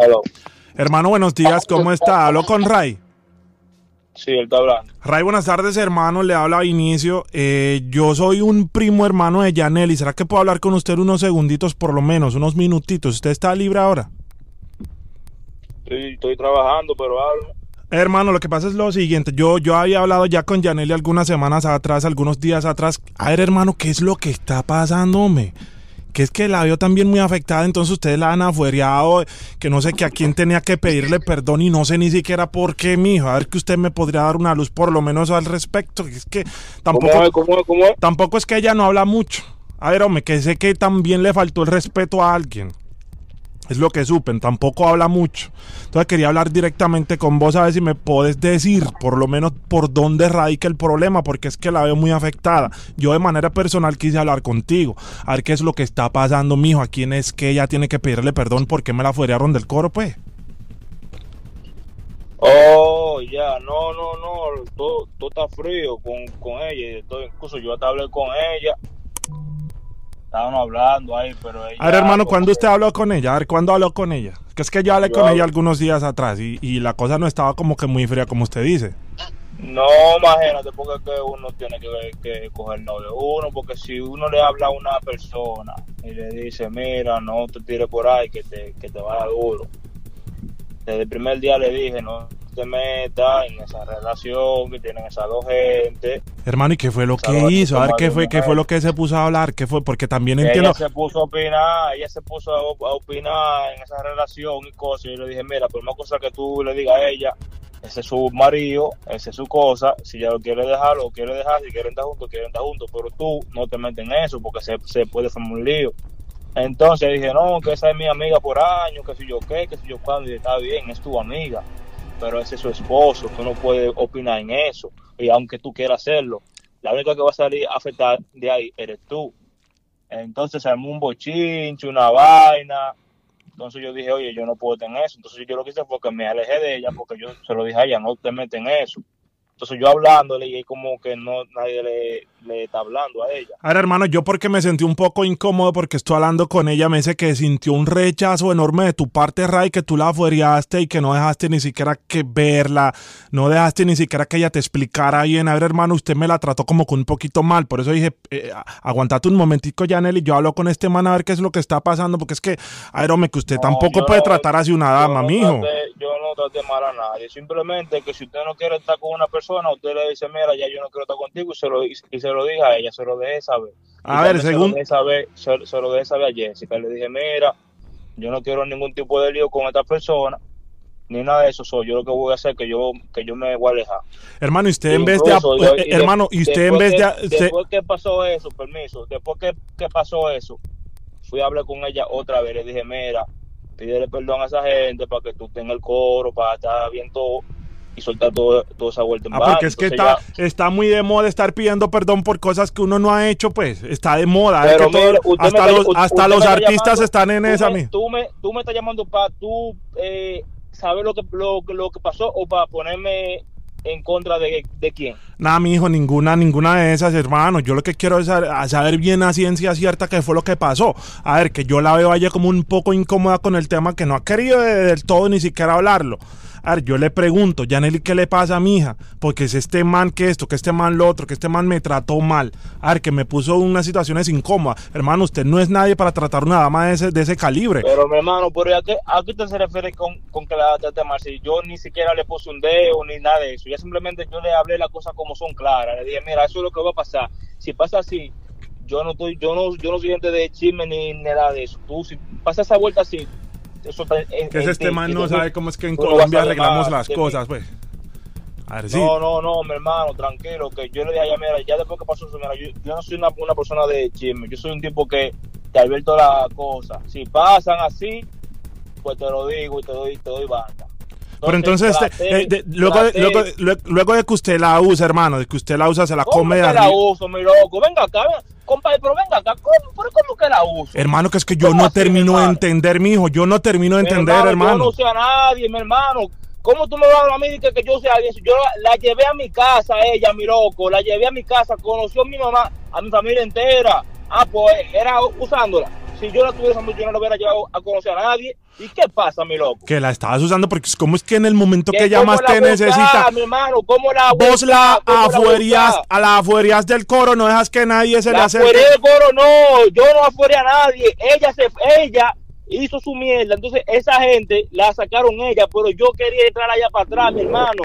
Hello. Hermano, buenos días, ¿cómo está? Hablo con Ray. Sí, él está hablando. Ray, buenas tardes, hermano. Le habla Inicio. Eh, yo soy un primo hermano de Yaneli. ¿Será que puedo hablar con usted unos segunditos, por lo menos, unos minutitos? ¿Usted está libre ahora? Estoy, estoy trabajando, pero hablo. Hermano, lo que pasa es lo siguiente. Yo, yo había hablado ya con Yaneli algunas semanas atrás, algunos días atrás. A ver, hermano, ¿qué es lo que está pasando, es que la veo también muy afectada, entonces ustedes la han afuereado, que no sé que a quién tenía que pedirle perdón y no sé ni siquiera por qué, mijo. A ver que usted me podría dar una luz por lo menos al respecto. Es que tampoco, tampoco es que ella no habla mucho. A ver, hombre, que sé que también le faltó el respeto a alguien. Es lo que supen, tampoco habla mucho. Entonces quería hablar directamente con vos a ver si me podés decir por lo menos por dónde radica el problema, porque es que la veo muy afectada. Yo de manera personal quise hablar contigo, a ver qué es lo que está pasando, mijo, a quién es que ella tiene que pedirle perdón porque me la fuerearon del coro, pues. Oh, ya, no, no, no, todo, todo está frío con, con ella. Incluso yo hasta hablé con ella. Estábamos hablando ahí, pero ella. A ver, hermano, ¿cuándo usted habló con ella? A ver, ¿cuándo habló con ella? Que es que yo hablé Yo con hablo- ella algunos días atrás y, y la cosa no estaba como que muy fría como usted dice. No, imagínate, porque que uno tiene que, que cogerlo de uno, porque si uno le habla a una persona y le dice, mira, no te tires por ahí, que te, que te va a dar duro. Desde el primer día le dije, no te metas en esa relación que tienen esas dos gente. Hermano, ¿y qué fue lo que hizo? A ver, ¿qué fue, qué fue lo que se puso a hablar? ¿Qué fue? Porque también entiendo... Ella se puso a opinar, ella se puso a, opinar en esa relación y cosas. Y yo le dije, mira, por más cosa que tú le digas a ella, ese es su marido, esa es su cosa. Si ella lo quiere dejar, lo quiere dejar. Si quieren estar juntos, quieren estar juntos. Pero tú no te metes en eso porque se, se puede formar un lío. Entonces dije, no, que esa es mi amiga por años, que si yo qué, que si yo cuándo. Y dije, está bien, es tu amiga. Pero ese es su esposo, tú no puedes opinar en eso. Y aunque tú quieras hacerlo, la única que va a salir afectada de ahí eres tú. Entonces armó un bochinche, una vaina. Entonces yo dije, oye, yo no puedo tener eso. Entonces yo lo que hice fue que me alejé de ella porque yo se lo dije a ella, no te metes en eso. Entonces yo hablándole y como que no nadie le, le está hablando a ella. A ver, hermano, yo porque me sentí un poco incómodo porque estoy hablando con ella, me dice que sintió un rechazo enorme de tu parte, Ray, que tú la fueriaste y que no dejaste ni siquiera que verla, no dejaste ni siquiera que ella te explicara bien. A ver, hermano, usted me la trató como que un poquito mal, por eso dije, eh, aguantate un momentico, Janel, y yo hablo con este man a ver qué es lo que está pasando, porque es que, a ver, hombre, que usted No, tampoco puede no- tratar así una dama, no mijo. yo no traté mal a nadie. Simplemente que si usted no quiere estar con una persona, usted le dice, mira, ya yo no quiero estar contigo y se lo, y se lo dije a ella, se lo dejé saber. Y A ver, según- Se lo, dejé saber, se, se lo dejé saber a Jessica. Le dije, mira, yo no quiero ningún tipo de lío con esta persona, ni nada de eso. Soy yo lo que voy a hacer que yo que yo me voy a alejar. Hermano, y usted en vez de... Y hermano, y usted en después vez de... Después que pasó eso, permiso, después que, que pasó eso, fui a hablar con ella otra vez. Le dije, mira, pídele perdón a esa gente para que tú tengas el coro, para estar bien todo y soltar todo, toda esa vuelta en Ah, porque es que está, está muy de moda estar pidiendo perdón por cosas que uno no ha hecho, pues. Está de moda. es que mire, hasta me- los, hasta artistas llamando, están en esa, me, mi. tú me, tú me estás llamando para tú eh, saber lo que, lo, lo que pasó o para ponerme en contra de, de quién. Nada, mi hijo, ninguna, ninguna de esas, hermano. Yo lo que quiero es saber, bien a ciencia cierta qué fue lo que pasó. A ver, que yo la veo a ella como un poco incómoda con el tema, que no ha querido de- del todo ni siquiera hablarlo. Yo le pregunto, Yaneli, ¿qué le pasa a mi hija? Porque es este man que esto, que este man lo otro, que este man me trató mal. A ver, que me puso unas situaciones incómodas. Hermano, usted no es nadie para tratar una dama de ese, de ese calibre. Pero mi hermano, ¿por a qué, a qué usted se refiere con, con que la? Si yo ni siquiera le puse un dedo ni nada de eso. Ya simplemente yo le hablé las cosas como son claras. Le dije, mira, eso es lo que va a pasar. Si pasa así, yo no estoy, yo no, yo no soy gente de chisme ni nada de eso. Tú, si pasa esa vuelta así, eso en- Que es en este man no sabe cómo es que en Colombia arreglamos las cosas, pues. A ver, sí. No, no, no, mi hermano, tranquilo, que yo le dije a ella, mira, ya después que pasó eso, mira, yo, yo no soy una, una persona de chisme, yo soy un tipo que te advierto las cosas. Si pasan así, pues te lo digo y te doy, te doy banda. Pero entonces, eh, de- luego, luego, luego de que usted la usa, hermano, de que usted la usa, se la ¿Cómo come de la uso, mi loco? Venga acá, ven- compadre, pero venga acá, ¿cómo, pero ¿cómo que la uso? Hermano, que es que yo ¿Cómo no termino de hermano? entender, mijo. Yo no termino de entender, Yo hermano. no sé a nadie, mi hermano. ¿Cómo tú me vas a a mí de que, que yo sea alguien? Yo la, la llevé a mi casa, ella, mi loco. La llevé a mi casa, conoció a mi mamá, a mi familia entera. Ah, pues era usándola. Si yo la tuviera mucho, yo no la hubiera llevado a conocer a nadie. ¿Y qué pasa, mi loco? Que la estabas usando porque cómo es que en el momento que ¿Cómo ella más la te busca, necesita, mi hermano, ¿cómo la vos la afuerías, a la afuerías del coro, no dejas que nadie se le La acerque. afuera de coro no, yo no afuera a nadie. Ella se, ella hizo su mierda, entonces esa gente la sacaron ella, pero yo quería entrar allá para atrás, mi hermano.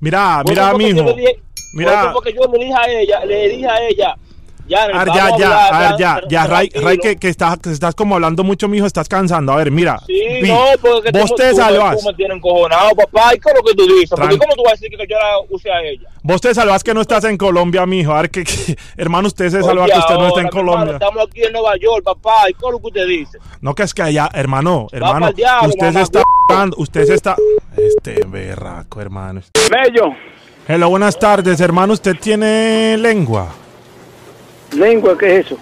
Mira, mira, que mijo. dije- Mira. por eso fue que yo le dije a ella, le dije a ella, ya, A ver, vamos ya, a ya, hablar, a ver, ya, ya, Ray. Ray, que, que estás, que estás como hablando mucho, mijo, estás cansando. A ver, mira. Sí, Vi, no, porque vos tú, te salvas. Tú me tienes encojonado, papá. ¿Y qué es lo que tú dices? Porque Tran- ¿cómo tú vas a decir que yo la use a ella? Vos te salvas que no estás en Colombia, mijo. A ver, que, que- hermano, usted se salva Oye, que usted no está en ahora, mi hermano, Colombia. estamos aquí en Nueva York, papá. ¿Y qué es lo que usted dice? No, que es que allá, hermano, hermano, diablo, usted se está, usted se está, este berraco, hermano. Mello, Hello, buenas tardes, hermano. ¿Usted tiene lengua? Lengua, ¿qué es eso?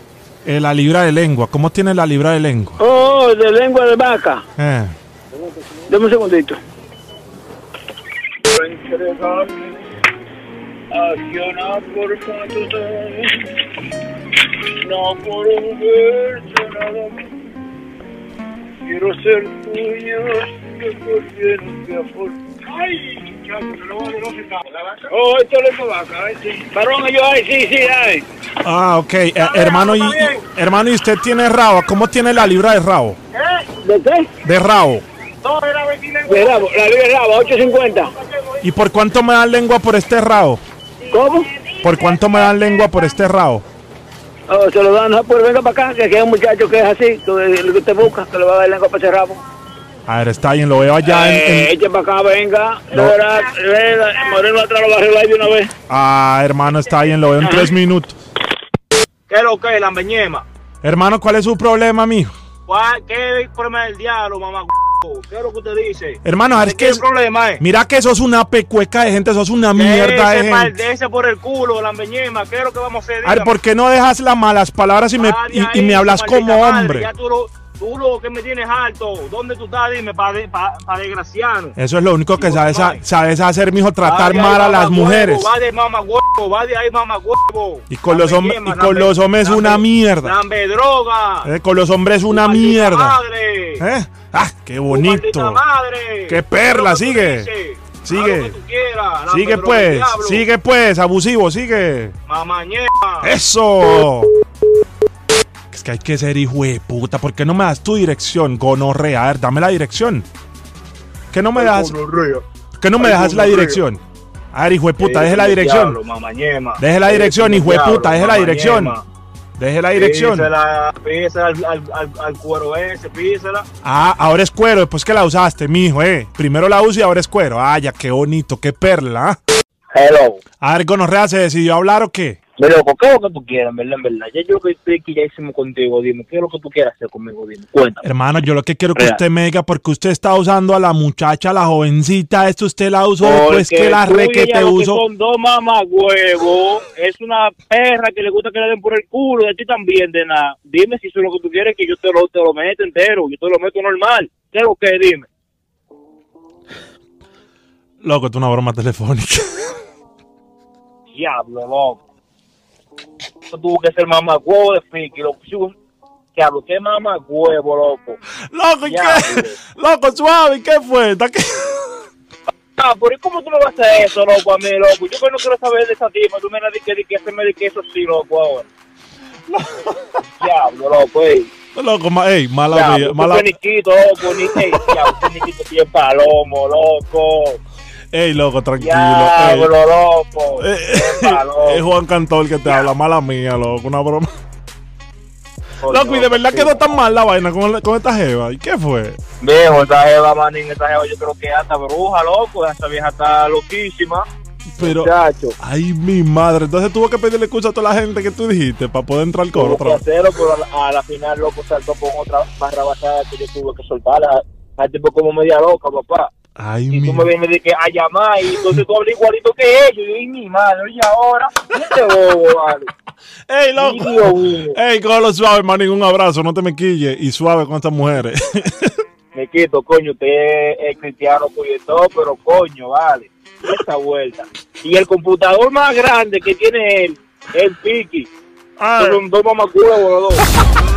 Eh, la libra de lengua. ¿Cómo tiene la libra de lengua? Oh, de lengua de vaca. Eh. Dame un segundito. No por un verso nada más. Quiero ser tuyo, que por lleno de amor. Ay, chacho, que no vale, no se está. Oh, esto es lengua vaca, ay, sí. Varón, yo, ay, sí, sí, ay. Ah, ok. Eh, hermano, y, hermano, ¿y usted tiene rabo? ¿Cómo tiene la libra de rabo? ¿De qué? De rabo. No, era. De rabo, la libre rabo, 850. ¿Y por cuánto me dan lengua por este rabo? ¿Cómo? ¿Por cuánto me dan lengua por este rabo? Oh, se lo dan, no, pues venga para acá, que aquí hay un muchacho que es así, que lo que usted busca, que le va a dar lengua para ese rabo. A ver, está bien, lo veo allá en... Eh, en- eche para acá, venga, No. de verdad, venga, Moreno atrás lo va a arreglar de una vez. Ah, hermano, está bien, lo veo en tres minutos. ¿Qué es lo que es la embeñema? Hermano, ¿cuál es su problema, mijo? ¿Cuál- ¿Qué es el problema del diablo, mamá? ¿Qué es lo que usted dice? Hermano, ¿Qué que es el problema, eh? Mira que sos una pecueca de gente, sos una mierda de gente. ese por el culo, la embeñema. ¿Qué es lo que vamos a hacer? A ver, ¿por qué no dejas las malas palabras y me, y, y ahí, me hablas como madre, hombre? Ya tú lo, tú lo que me tienes alto. ¿Dónde tú estás? Dime, para de, pa, pa. Eso es lo único que sabes, sabes hacer, mijo, tratar ahí, mal a las huevo, mujeres. Va de mamá huevo, va de ahí mamá huevo. Y con los hombres- embeñema, y con los hombres una mierda. Lambe droga. Eh, con los hombres una mierda. Madre. ¿Eh? Ah, qué bonito. madre. Qué perla, sigue. dices. Sigue. Quieras, Sigue pues, sigue pues, abusivo, sigue. Mamañema. ¡Eso! Que hay que ser hijo de puta. ¿Por qué no me das tu dirección, gonorrea? A ver, dame la dirección. ¿Qué no me das? ¿Qué no me Ay, dejas la gonorrea. dirección? A ver, hijo de puta, deje la dirección. diablo. Deje la dirección, hijo de puta, deje la dirección. Deje la dirección. Písela, písela al, al, al, al cuero ese, písela. Ah, ahora es cuero, después que la usaste, mijo, eh. Primero la uso y ahora es cuero. Ah, ya, qué bonito, qué perla. ¿ah? Hello. A ver, gonorrea, ¿se decidió a hablar o qué? Mi loco, ¿qué es lo que tú quieras, en verdad, en verdad? Ya yo que estoy aquí ya hicimos contigo, dime, ¿qué es lo que tú quieras hacer conmigo? Dime, cuéntame. Hermano, yo lo que quiero que Real. usted me diga, porque usted está usando a la muchacha, a la jovencita, esto usted la usó, pues Porque que la re que te lo uso. son dos es una perra que le gusta que le den por el culo, de ti también, de nada. Dime si eso es lo que tú quieres, que yo te lo, te lo meto entero, yo te lo meto normal. ¿Qué es lo que? Dime. Loco, es una broma telefónica. Diablo, loco. Eso tuvo que ser mamagüevo de Fiki, loco. Sí, un- Diablo, qué mamagüevo, loco. Loco, ¿y Ya, qué? Loco, suave, ¿qué fue? ¿Está qué? Ah, pero ¿y cómo tú me vas a hacer eso, loco, a mí, loco? Yo que no quiero saber de esa tipa, tú me la que, que se me dice eso sí, loco, ahora. Diablo, loco, ey. Loco, ma, ey, mala mía, Diablo, mala. tú Niquito, loco, ni, ey, diablo, tú Niquito bien palomo, loco. Ey, loco, tranquilo. Diablo, ey. loco. Eh. Es Juan Cantor que te habla, mala mía, loco, una broma. Loco, y de verdad sí. quedó tan mal la vaina con, con esta jeva. ¿Y qué fue? Viejo, esa jeva, manín, esa jeva yo creo que hasta bruja, loco. Esa vieja está loquísima. Pero, Muchacho. ay, mi madre. Entonces tuvo que pedirle excusa a toda la gente que tú dijiste para poder entrar al coro otra vez. pero a la, a la final, loco, saltó con otra barra basada que yo tuve que soltarla. Al tipo como media loca, papá. Ay, Y tú me vienes de que a llamar y entonces tú hablas igualito que ellos. Y yo, mi madre, y ahora, este bobo, vale. Ey, loco. Ey, cógelo suave, manín, un abrazo, no te me quilles. Y suave con estas mujeres. Me quito, coño, usted es, cristiano, todo, pero coño, vale. Esta vuelta. Y el computador más grande que tiene él, el Piki. Ay. Son dos mamaculos, los dos.